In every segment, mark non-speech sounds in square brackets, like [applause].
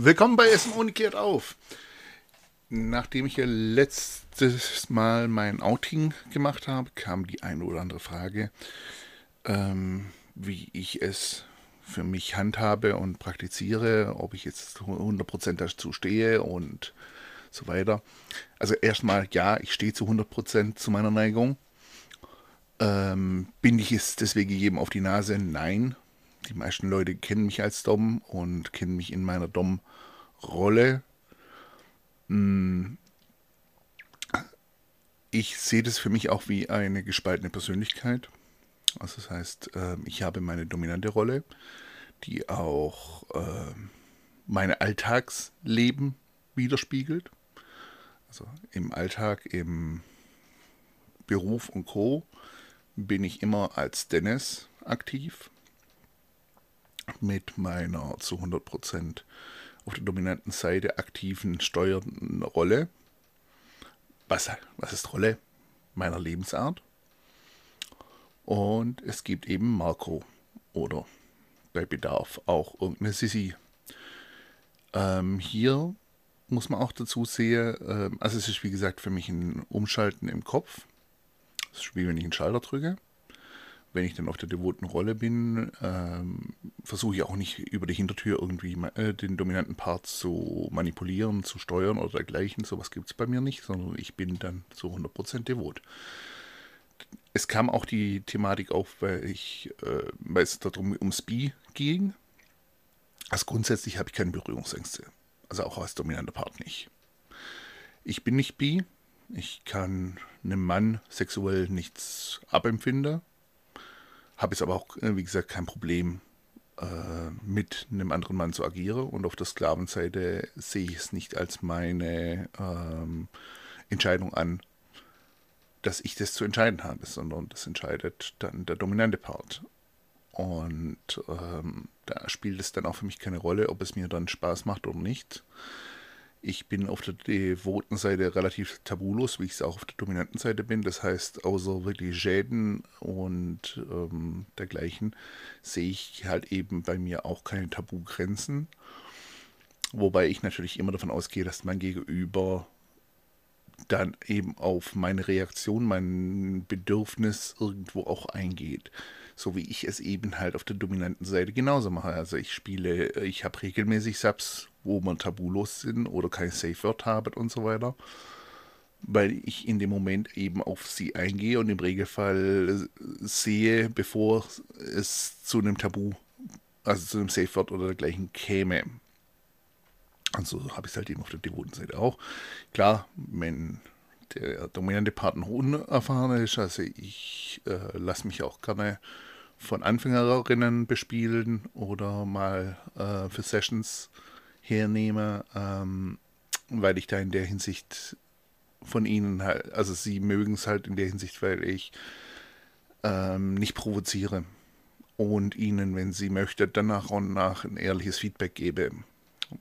Willkommen bei Essen ohne kehrt auf. Nachdem ich ja letztes Mal mein Outing gemacht habe, kam die eine oder andere Frage, ähm, wie ich es für mich handhabe und praktiziere, ob ich jetzt 100% dazu stehe und so weiter. Also erstmal, ja, ich stehe zu 100% zu meiner Neigung. Ähm, bin ich es deswegen jedem auf die Nase? Nein, die meisten Leute kennen mich als Dom und kennen mich in meiner Dom-Rolle. Hm. Ich sehe das für mich auch wie eine gespaltene Persönlichkeit. Also das heißt, ähm, ich habe meine dominante Rolle, die auch ähm, mein Alltagsleben widerspiegelt. Also im Alltag, im Beruf und Co. bin ich immer als Dennis aktiv mit meiner zu 100% auf der dominanten Seite aktiven steuernden Rolle. Was, was ist Rolle? Meiner Lebensart. Und es gibt eben Marco oder bei Bedarf auch irgendeine Sissi. Ähm, hier muss man auch dazu sehen, ähm, also es ist wie gesagt für mich ein Umschalten im Kopf. Das ist wie wenn ich einen Schalter drücke wenn ich dann auf der devoten Rolle bin, ähm, versuche ich auch nicht über die Hintertür irgendwie äh, den dominanten Part zu manipulieren, zu steuern oder dergleichen. Sowas gibt es bei mir nicht, sondern ich bin dann zu 100% devot. Es kam auch die Thematik auf, weil, ich, äh, weil es darum ums Bi ging. Also grundsätzlich habe ich keine Berührungsängste. Also auch als dominanter Part nicht. Ich bin nicht bi. Ich kann einem Mann sexuell nichts abempfinden. Habe jetzt aber auch, äh, wie gesagt, kein Problem äh, mit einem anderen Mann zu agieren. Und auf der Sklavenseite sehe ich es nicht als meine ähm, Entscheidung an, dass ich das zu entscheiden habe, sondern das entscheidet dann der dominante Part. Und ähm, da spielt es dann auch für mich keine Rolle, ob es mir dann Spaß macht oder nicht. Ich bin auf der devoten Seite relativ tabulos, wie ich es auch auf der dominanten Seite bin. Das heißt, außer wirklich Schäden und ähm, dergleichen sehe ich halt eben bei mir auch keine Tabugrenzen. Wobei ich natürlich immer davon ausgehe, dass mein Gegenüber dann eben auf meine Reaktion, mein Bedürfnis irgendwo auch eingeht. So wie ich es eben halt auf der dominanten Seite genauso mache. Also ich spiele, ich habe regelmäßig Subs, wo man tabulos sind oder kein Safe Word haben und so weiter. Weil ich in dem Moment eben auf sie eingehe und im Regelfall sehe, bevor es zu einem Tabu, also zu einem Safe Word oder dergleichen käme. Also habe ich es halt eben auf der devoten Seite auch. Klar, wenn der dominante Partner unerfahren ist, also ich äh, lasse mich auch gerne von Anfängerinnen bespielen oder mal äh, für Sessions hernehme, ähm, weil ich da in der Hinsicht von ihnen halt, also sie mögen es halt in der Hinsicht, weil ich ähm, nicht provoziere. Und ihnen, wenn sie möchte, dann nach und nach ein ehrliches Feedback gebe,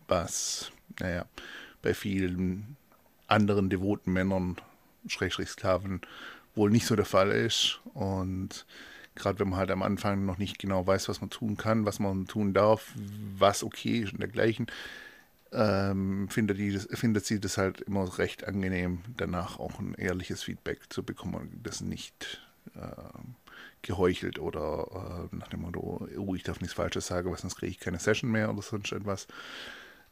was, naja, bei vielen anderen devoten Männern, Schrägstrich Sklaven, wohl nicht so der Fall ist. Und gerade wenn man halt am Anfang noch nicht genau weiß, was man tun kann, was man tun darf, was okay ist und dergleichen, ähm, findet, die, findet sie das halt immer recht angenehm, danach auch ein ehrliches Feedback zu bekommen das nicht äh, geheuchelt oder äh, nach dem Motto, oh, ich darf nichts Falsches sagen, weil sonst kriege ich keine Session mehr oder sonst etwas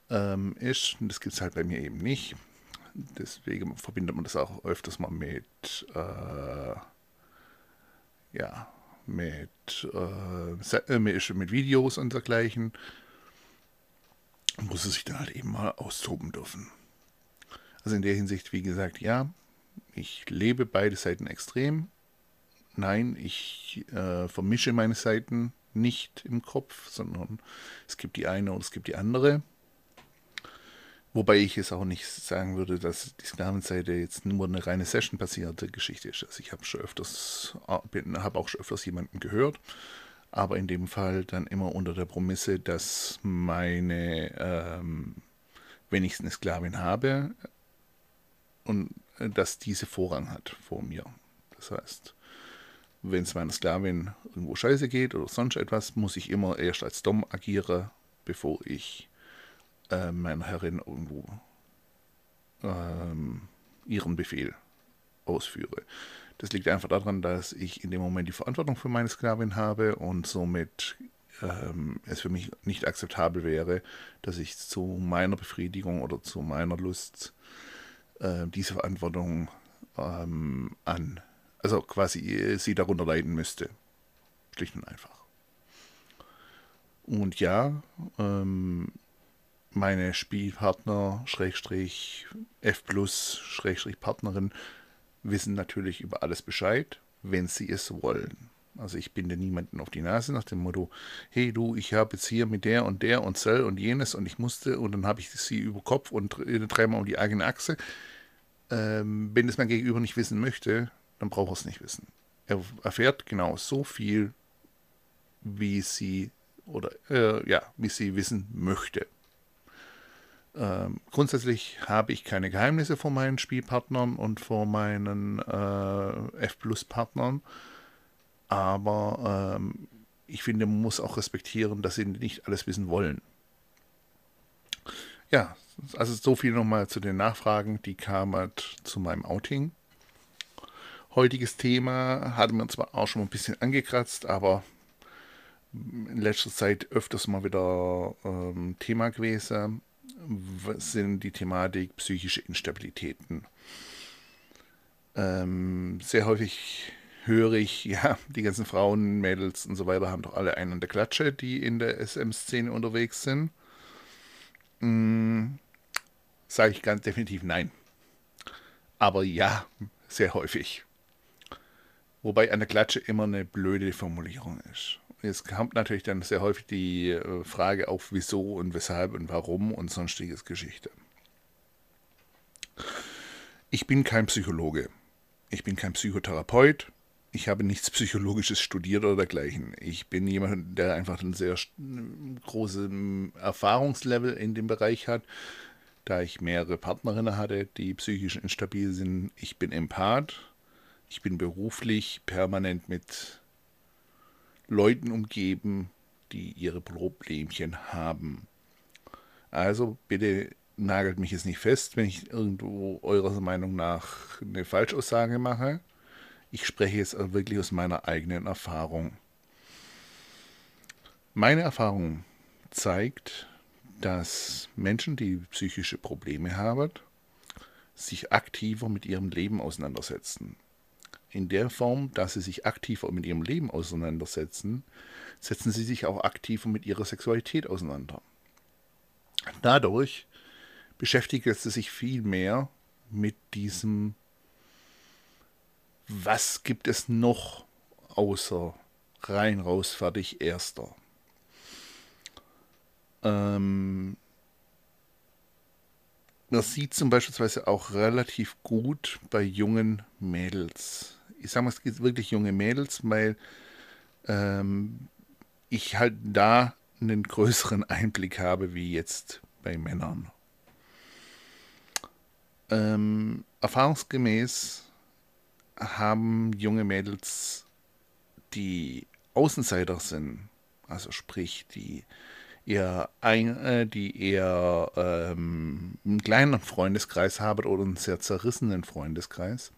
ähm, ist. Und das gibt es halt bei mir eben nicht. Deswegen verbindet man das auch öfters mal mit äh, ja, mit, äh, äh mit Videos und dergleichen. Muss es sich dann halt eben mal austoben dürfen. Also in der Hinsicht, wie gesagt, ja, ich lebe beide Seiten extrem. Nein, ich äh, vermische meine Seiten nicht im Kopf, sondern es gibt die eine und es gibt die andere. Wobei ich es auch nicht sagen würde, dass die Sklavenseite jetzt nur eine reine Session-basierte Geschichte ist. Also ich habe schon öfters, habe auch schon öfters jemanden gehört, aber in dem Fall dann immer unter der Promisse, dass meine, ähm, wenn ich eine Sklavin habe, und äh, dass diese Vorrang hat vor mir. Das heißt, wenn es meiner Sklavin irgendwo scheiße geht oder sonst etwas, muss ich immer erst als Dom agieren, bevor ich äh, meiner Herrin irgendwo ähm, ihren Befehl ausführe. Das liegt einfach daran, dass ich in dem Moment die Verantwortung für meine Sklavin habe und somit ähm, es für mich nicht akzeptabel wäre, dass ich zu meiner Befriedigung oder zu meiner Lust äh, diese Verantwortung ähm, an, also quasi äh, sie darunter leiden müsste. Schlicht und einfach. Und ja, ähm, meine Spielpartner, Schrägstrich, F Schrägstrich Partnerin, wissen natürlich über alles Bescheid, wenn sie es wollen. Also ich binde niemanden auf die Nase nach dem Motto, hey du, ich habe jetzt hier mit der und der und Zell und jenes und ich musste und dann habe ich sie über Kopf und dreimal um die eigene Achse. Ähm, wenn es mein Gegenüber nicht wissen möchte, dann braucht er es nicht wissen. Er erfährt genau so viel, wie sie oder äh, ja, wie sie wissen möchte. Ähm, grundsätzlich habe ich keine Geheimnisse vor meinen Spielpartnern und vor meinen äh, F-Plus-Partnern, aber ähm, ich finde, man muss auch respektieren, dass sie nicht alles wissen wollen. Ja, also so viel nochmal zu den Nachfragen, die kamen halt zu meinem Outing. Heutiges Thema hatten wir zwar auch schon ein bisschen angekratzt, aber in letzter Zeit öfters mal wieder ähm, Thema gewesen sind die Thematik psychische Instabilitäten. Ähm, sehr häufig höre ich, [laughs] ja, die ganzen Frauen, Mädels und so weiter haben doch alle einen an der Klatsche, die in der SM-Szene unterwegs sind. Hm, Sage ich ganz definitiv nein. Aber ja, sehr häufig. Wobei an der Klatsche immer eine blöde Formulierung ist. Jetzt kommt natürlich dann sehr häufig die äh, Frage auf, wieso und weshalb und warum und sonstiges Geschichte. Ich bin kein Psychologe. Ich bin kein Psychotherapeut. Ich habe nichts Psychologisches studiert oder dergleichen. Ich bin jemand, der einfach ein sehr großes Erfahrungslevel in dem Bereich hat, da ich mehrere Partnerinnen hatte, die psychisch instabil sind. Ich bin Empath. Ich bin beruflich permanent mit Leuten umgeben, die ihre Problemchen haben. Also bitte nagelt mich jetzt nicht fest, wenn ich irgendwo eurer Meinung nach eine Falschaussage mache. Ich spreche jetzt wirklich aus meiner eigenen Erfahrung. Meine Erfahrung zeigt, dass Menschen, die psychische Probleme haben, sich aktiver mit ihrem Leben auseinandersetzen in der Form, dass sie sich aktiver mit ihrem Leben auseinandersetzen, setzen sie sich auch aktiver mit ihrer Sexualität auseinander. Dadurch beschäftigt sie sich viel mehr mit diesem, was gibt es noch außer rein, raus, fertig, erster. Ähm, man sieht zum Beispiel auch relativ gut bei jungen Mädels ich sage mal, es gibt wirklich junge Mädels, weil ähm, ich halt da einen größeren [laughs] Einblick habe wie jetzt bei Männern. Ähm, erfahrungsgemäß haben junge Mädels, die Außenseiter sind, also sprich, die eher, ein, äh, die eher ähm, einen kleinen Freundeskreis haben oder einen sehr zerrissenen Freundeskreis,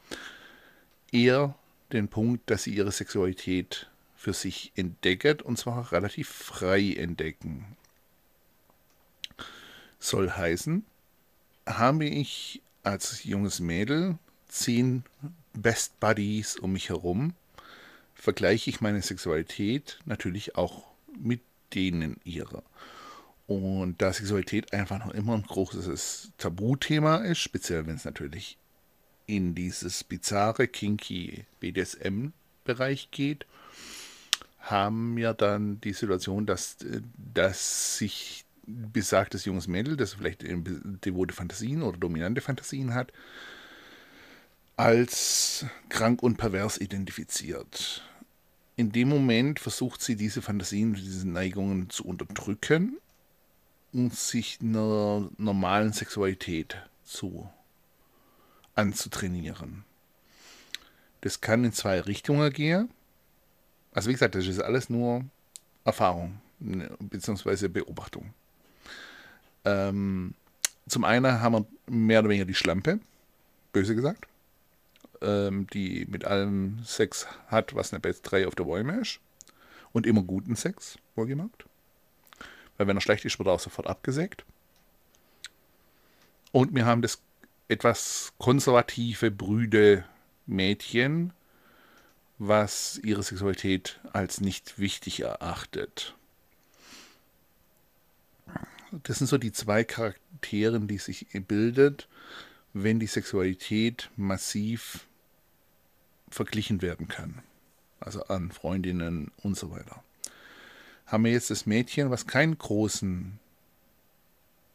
eher den Punkt, dass sie ihre Sexualität für sich entdecken und zwar relativ frei entdecken. Soll heißen, habe ich als junges Mädel zehn Best Buddies um mich herum, vergleiche ich meine Sexualität natürlich auch mit denen ihrer. Und da Sexualität einfach noch immer ein großes Tabuthema ist, speziell wenn es natürlich in dieses bizarre, kinky BDSM-Bereich geht, haben wir dann die Situation, dass, dass sich besagtes junges Mädel, das vielleicht devote Fantasien oder dominante Fantasien hat, als krank und pervers identifiziert. In dem Moment versucht sie diese Fantasien, diese Neigungen zu unterdrücken und sich einer normalen Sexualität zu anzutrainieren. Das kann in zwei Richtungen gehen. Also wie gesagt, das ist alles nur Erfahrung ne, bzw. Beobachtung. Ähm, zum einen haben wir mehr oder weniger die Schlampe, böse gesagt, ähm, die mit allem Sex hat, was eine Base 3 auf der Bäume ist. Und immer guten Sex, wohlgemerkt. Weil wenn er schlecht ist, wird er auch sofort abgesägt. Und wir haben das etwas konservative, brüde Mädchen, was ihre Sexualität als nicht wichtig erachtet. Das sind so die zwei Charaktere, die sich bildet, wenn die Sexualität massiv verglichen werden kann. Also an Freundinnen und so weiter. Haben wir jetzt das Mädchen, was keinen großen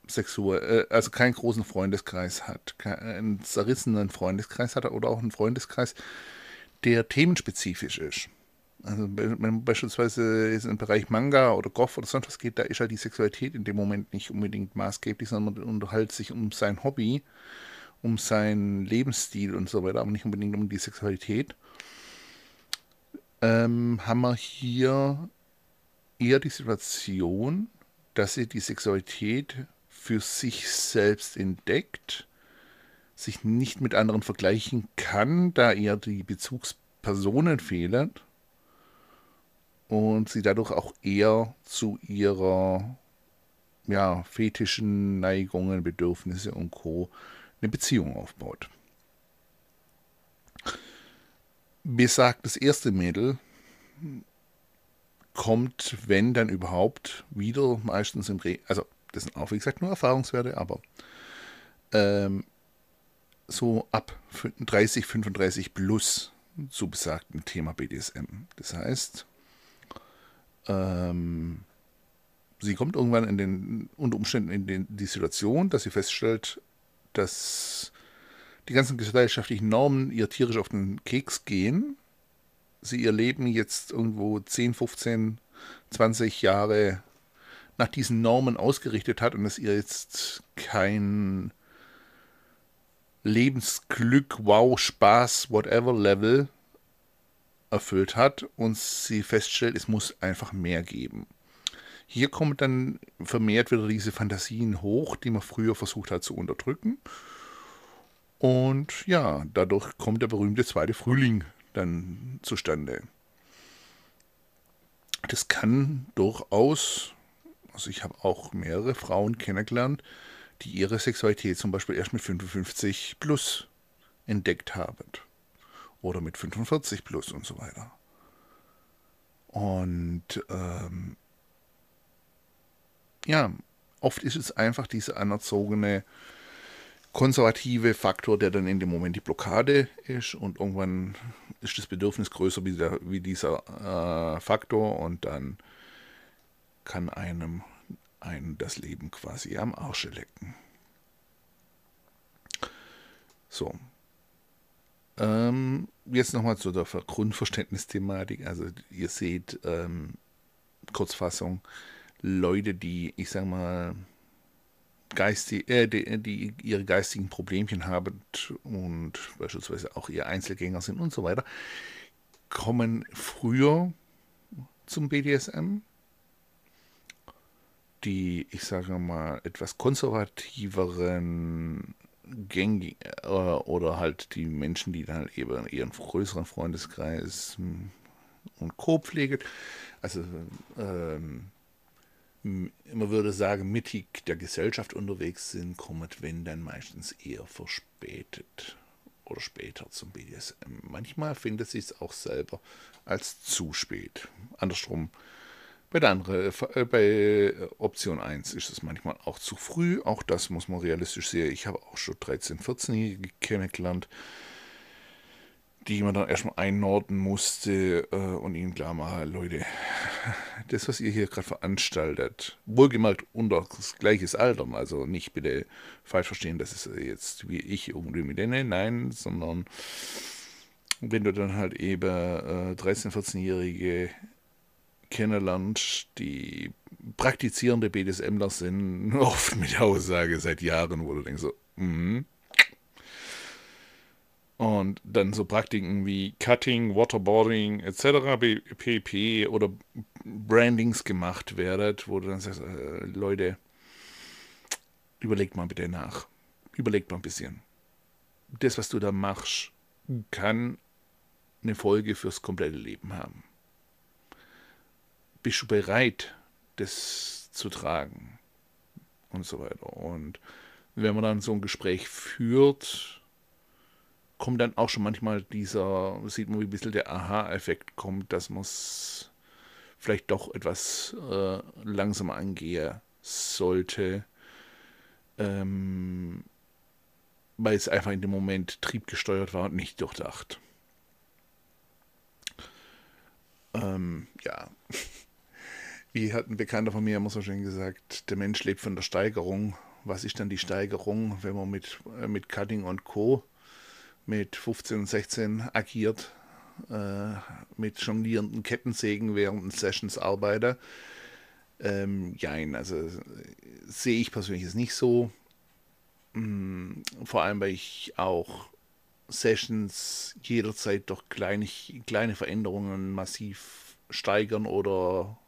sexuell, äh, also keinen großen Freundeskreis hat, einen zerrissenen Freundeskreis hat oder auch einen Freundeskreis, der themenspezifisch ist. Also wenn beispielsweise jetzt im Bereich Manga oder Goth oder sonst was geht, da ist halt die Sexualität in dem Moment nicht unbedingt maßgeblich, sondern man unterhält sich um sein Hobby, um seinen Lebensstil und so weiter, aber nicht unbedingt um die Sexualität. Ähm, haben wir hier eher die Situation, dass sie die Sexualität für sich selbst entdeckt, sich nicht mit anderen vergleichen kann, da ihr die Bezugspersonen fehlen und sie dadurch auch eher zu ihrer ja, fetischen Neigungen, Bedürfnisse und Co. eine Beziehung aufbaut. Besagt das erste Mädel kommt, wenn dann überhaupt, wieder meistens im Re also das sind auch, wie gesagt, nur Erfahrungswerte, aber ähm, so ab 30, 35 plus zu besagten Thema BDSM. Das heißt, ähm, sie kommt irgendwann in den, unter Umständen in den, die Situation, dass sie feststellt, dass die ganzen gesellschaftlichen Normen ihr tierisch auf den Keks gehen. Sie ihr Leben jetzt irgendwo 10, 15, 20 Jahre nach diesen Normen ausgerichtet hat und es ihr jetzt kein Lebensglück, Wow, Spaß, whatever Level erfüllt hat und sie feststellt, es muss einfach mehr geben. Hier kommen dann vermehrt wieder diese Fantasien hoch, die man früher versucht hat zu unterdrücken. Und ja, dadurch kommt der berühmte zweite Frühling dann zustande. Das kann durchaus also ich habe auch mehrere Frauen kennengelernt, die ihre Sexualität zum Beispiel erst mit 55 plus entdeckt haben. Oder mit 45 plus und so weiter. Und ähm, ja, oft ist es einfach dieser anerzogene konservative Faktor, der dann in dem Moment die Blockade ist und irgendwann ist das Bedürfnis größer wie, der, wie dieser äh, Faktor und dann kann einem, einem das Leben quasi am Arsche lecken. So. Ähm, jetzt nochmal zu der Grundverständnisthematik. Also ihr seht, ähm, Kurzfassung, Leute, die, ich sag mal, geistig, äh, die, die, ihre geistigen Problemchen haben und beispielsweise auch ihr Einzelgänger sind und so weiter, kommen früher zum BDSM, die, ich sage mal, etwas konservativeren Gänge äh, oder halt die Menschen, die dann eben ihren größeren Freundeskreis hm, und Co. pflegen. Also ähm, man würde sagen, mittig der Gesellschaft unterwegs sind, kommt, wenn dann meistens eher verspätet oder später zum BDSM. Manchmal findet sich es auch selber als zu spät. Andersrum bei der anderen, äh, bei Option 1 ist es manchmal auch zu früh. Auch das muss man realistisch sehen. Ich habe auch schon 13-, 14-Jährige kennengelernt, die man dann erstmal einnorden musste äh, und ihnen klar machen, Leute, [laughs] das, was ihr hier gerade veranstaltet, wohlgemerkt unter gleiches Alter, also nicht bitte falsch verstehen, das ist jetzt wie ich irgendwie mit denen, nein, sondern wenn du dann halt eben äh, 13-, 14-Jährige kennenlernt, die praktizierende BDSMler sind, [laughs] oft mit der Aussage seit Jahren, wo du denkst so, mhm. Und dann so Praktiken wie Cutting, Waterboarding etc. pp. oder Brandings gemacht werden, wo du dann sagst, äh, Leute, überlegt mal bitte nach. Überlegt mal ein bisschen. Das, was du da machst, kann eine Folge fürs komplette Leben haben. Bist du bereit, das zu tragen? Und so weiter. Und wenn man dann so ein Gespräch führt, kommt dann auch schon manchmal dieser, sieht man, wie ein bisschen der Aha-Effekt kommt, dass man es vielleicht doch etwas äh, langsamer angehen sollte, ähm, weil es einfach in dem Moment triebgesteuert war und nicht durchdacht. Ähm, ja. Wie hat ein Bekannter von mir immer so schön gesagt, der Mensch lebt von der Steigerung. Was ist dann die Steigerung, wenn man mit, äh, mit Cutting und Co. mit 15 und 16 agiert, äh, mit jonglierenden Kettensägen während Sessions arbeitet? Ähm, jein, also sehe ich persönlich jetzt nicht so. Hm, vor allem, weil ich auch Sessions jederzeit durch kleine, kleine Veränderungen massiv steigern oder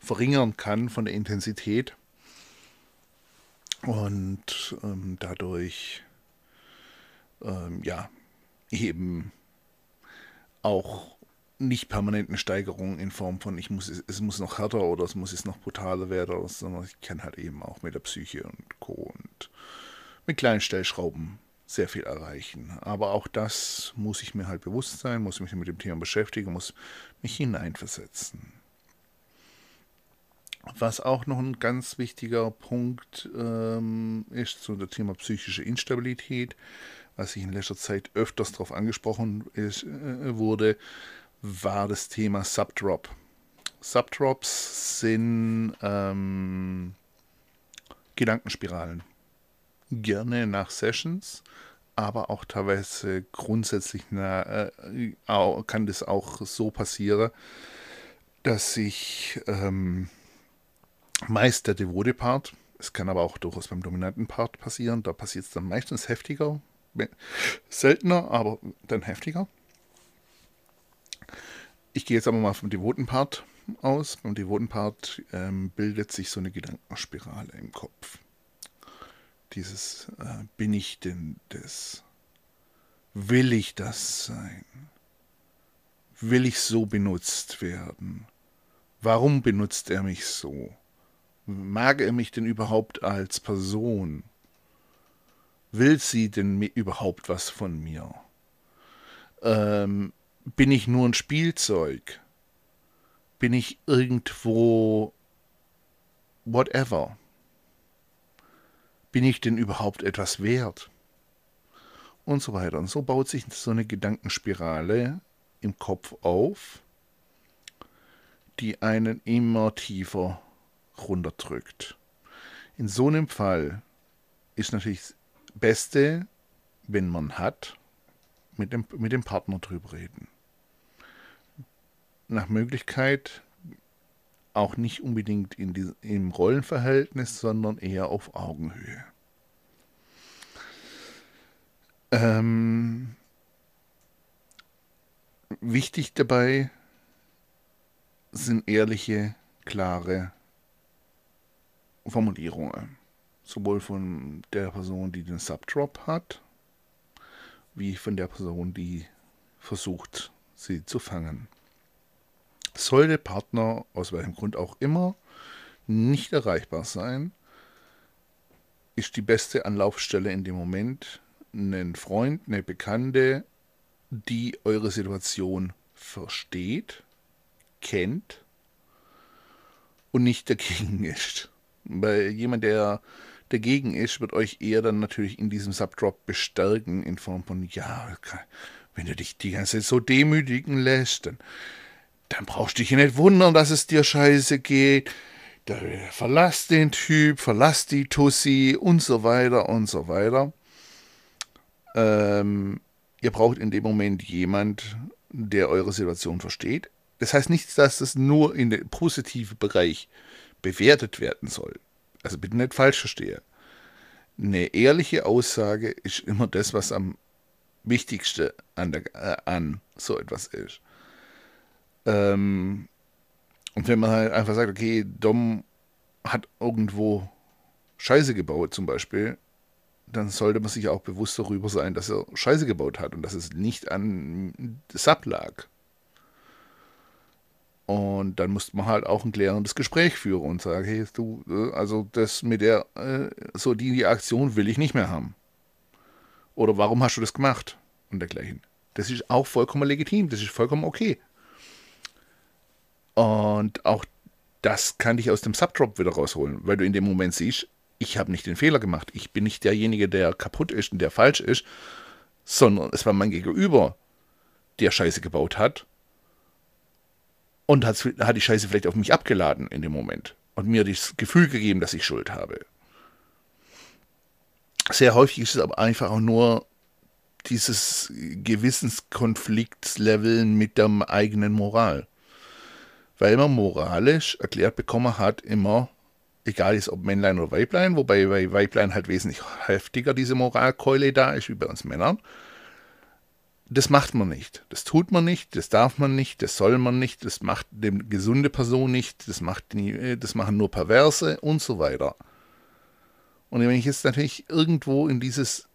verringern kann von der Intensität. Und ähm, dadurch ähm, ja eben auch nicht permanenten Steigerungen in Form von ich muss es muss noch härter oder es muss es noch brutaler werden, sondern ich kann halt eben auch mit der Psyche und Co. und mit kleinen Stellschrauben sehr viel erreichen. Aber auch das muss ich mir halt bewusst sein, muss mich mit dem Thema beschäftigen, muss mich hineinversetzen. Was auch noch ein ganz wichtiger Punkt ähm, ist, so das Thema psychische Instabilität, was ich in letzter Zeit öfters darauf angesprochen ist, äh, wurde, war das Thema Subdrop. Subdrops sind ähm, Gedankenspiralen gerne nach Sessions, aber auch teilweise grundsätzlich na, äh, kann das auch so passieren, dass sich ähm, meist der devote Part, es kann aber auch durchaus beim dominanten Part passieren, da passiert es dann meistens heftiger, seltener, aber dann heftiger. Ich gehe jetzt aber mal vom devoten Part aus. Beim devoten Part ähm, bildet sich so eine Gedankenspirale im Kopf dieses äh, bin ich denn das? Will ich das sein? Will ich so benutzt werden? Warum benutzt er mich so? Mag er mich denn überhaupt als Person? Will sie denn überhaupt was von mir? Ähm, bin ich nur ein Spielzeug? Bin ich irgendwo whatever? bin ich denn überhaupt etwas wert? Und so weiter. Und so baut sich so eine Gedankenspirale im Kopf auf, die einen immer tiefer runterdrückt. In so einem Fall ist natürlich das Beste, wenn man hat, mit dem, mit dem Partner drüber reden. Nach Möglichkeit auch nicht unbedingt in die, im Rollenverhältnis, sondern eher auf Augenhöhe. Ähm, wichtig dabei sind ehrliche, klare Formulierungen. Sowohl von der Person, die den Subdrop hat, wie von der Person, die versucht, sie zu fangen. Sollte Partner, aus welchem Grund auch immer, nicht erreichbar sein, ist die beste Anlaufstelle in dem Moment ein Freund, eine Bekannte, die eure Situation versteht, kennt und nicht dagegen ist. Weil jemand, der dagegen ist, wird euch eher dann natürlich in diesem Subdrop bestärken, in Form von, ja, wenn du dich die ganze Zeit so demütigen lässt, dann dann brauchst du dich nicht wundern, dass es dir scheiße geht. Verlass den Typ, verlass die Tussi und so weiter und so weiter. Ähm, ihr braucht in dem Moment jemand, der eure Situation versteht. Das heißt nicht, dass das nur in den positiven Bereich bewertet werden soll. Also bitte nicht falsch verstehe. Eine ehrliche Aussage ist immer das, was am wichtigsten an, der, äh, an so etwas ist. Ähm, und wenn man halt einfach sagt, okay, Dom hat irgendwo Scheiße gebaut zum Beispiel, dann sollte man sich auch bewusst darüber sein, dass er Scheiße gebaut hat und dass es nicht an Sub lag. Und dann musste man halt auch ein klärendes Gespräch führen und sagen, hey, du, äh, also das mit der, äh, so die, die Aktion will ich nicht mehr haben. Oder warum hast du das gemacht? Und dergleichen. Das ist auch vollkommen legitim, das ist vollkommen okay. Und auch das kann dich aus dem Subdrop wieder rausholen, weil du in dem Moment siehst, ich habe nicht den Fehler gemacht. Ich bin nicht derjenige, der kaputt ist und der falsch ist, sondern es war mein Gegenüber, der Scheiße gebaut hat und hat, hat die Scheiße vielleicht auf mich abgeladen in dem Moment und mir das Gefühl gegeben, dass ich Schuld habe. Sehr häufig ist es aber einfach auch nur dieses Gewissenskonfliktlevel mit der eigenen Moral. Weil man moralisch erklärt bekommen hat, immer, egal ist ob Männlein oder Weiblein, wobei bei Weiblein halt wesentlich heftiger diese Moralkeule da ist wie bei uns Männern, das macht man nicht. Das tut man nicht, das darf man nicht, das soll man nicht, das macht eine gesunde Person nicht, das, macht nie, äh, das machen nur Perverse und so weiter. Und wenn ich jetzt natürlich irgendwo in dieses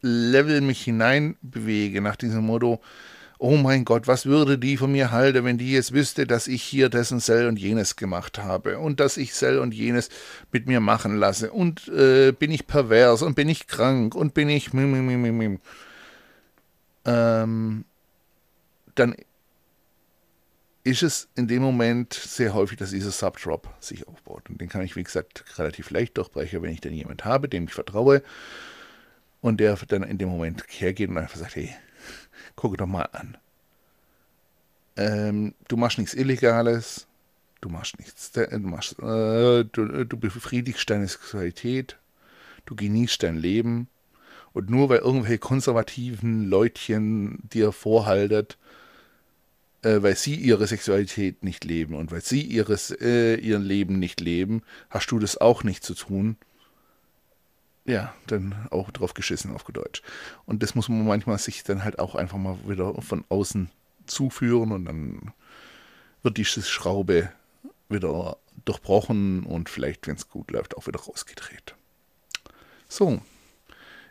Level mich hineinbewege, nach diesem Motto, oh mein Gott, was würde die von mir halten, wenn die jetzt wüsste, dass ich hier dessen Sell und jenes gemacht habe und dass ich Sell und jenes mit mir machen lasse und äh, bin ich pervers und bin ich krank und bin ich mim, mim, mim, mim ähm, dann ist es in dem Moment sehr häufig, dass dieser Subdrop sich aufbaut. Und den kann ich, wie gesagt, relativ leicht durchbrechen, wenn ich dann jemanden habe, dem ich vertraue und der dann in dem Moment hergeht und einfach sagt, hey, guck doch mal an. Ähm, du machst nichts Illegales, du machst nichts, du, machst, äh, du, du befriedigst deine Sexualität, du genießt dein Leben, und nur weil irgendwelche konservativen Leutchen dir vorhaltet, äh, weil sie ihre Sexualität nicht leben und weil sie ihres, äh, ihren Leben nicht leben, hast du das auch nicht zu tun. Ja, dann auch drauf geschissen auf Deutsch. Und das muss man manchmal sich dann halt auch einfach mal wieder von außen zuführen und dann wird diese Schraube wieder durchbrochen und vielleicht, wenn es gut läuft, auch wieder rausgedreht. So,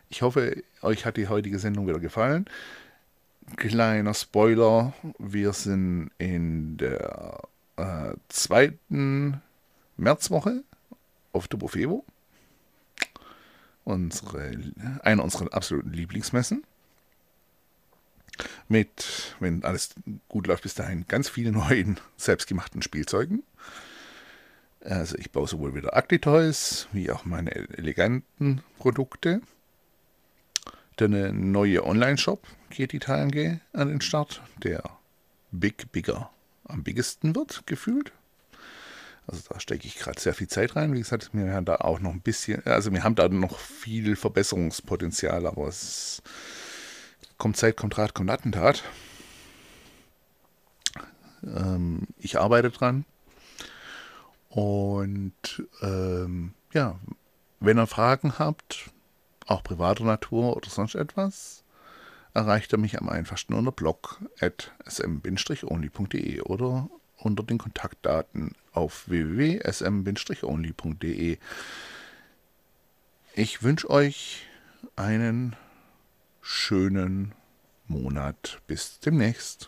ich hoffe, euch hat die heutige Sendung wieder gefallen. Kleiner Spoiler, wir sind in der äh, zweiten Märzwoche auf der Bofevo. Unsere, eine unserer absoluten Lieblingsmessen. Mit, wenn alles gut läuft bis dahin, ganz vielen neuen selbstgemachten Spielzeugen. Also ich baue sowohl wieder Acti-Toys wie auch meine eleganten Produkte. Der neue Online-Shop geht Italien an den Start, der Big Bigger am biggesten wird, gefühlt. Also da stecke ich gerade sehr viel Zeit rein. Wie gesagt, wir haben da auch noch ein bisschen, also wir haben da noch viel Verbesserungspotenzial, aber es kommt Zeit, kommt Rat, kommt Attentat. Ähm, ich arbeite dran. Und ähm, ja, wenn ihr Fragen habt, auch privater Natur oder sonst etwas, erreicht er mich am einfachsten unter blog at sm-only.de oder unter den Kontaktdaten auf www.sm-only.de. Ich wünsche euch einen schönen Monat. Bis demnächst.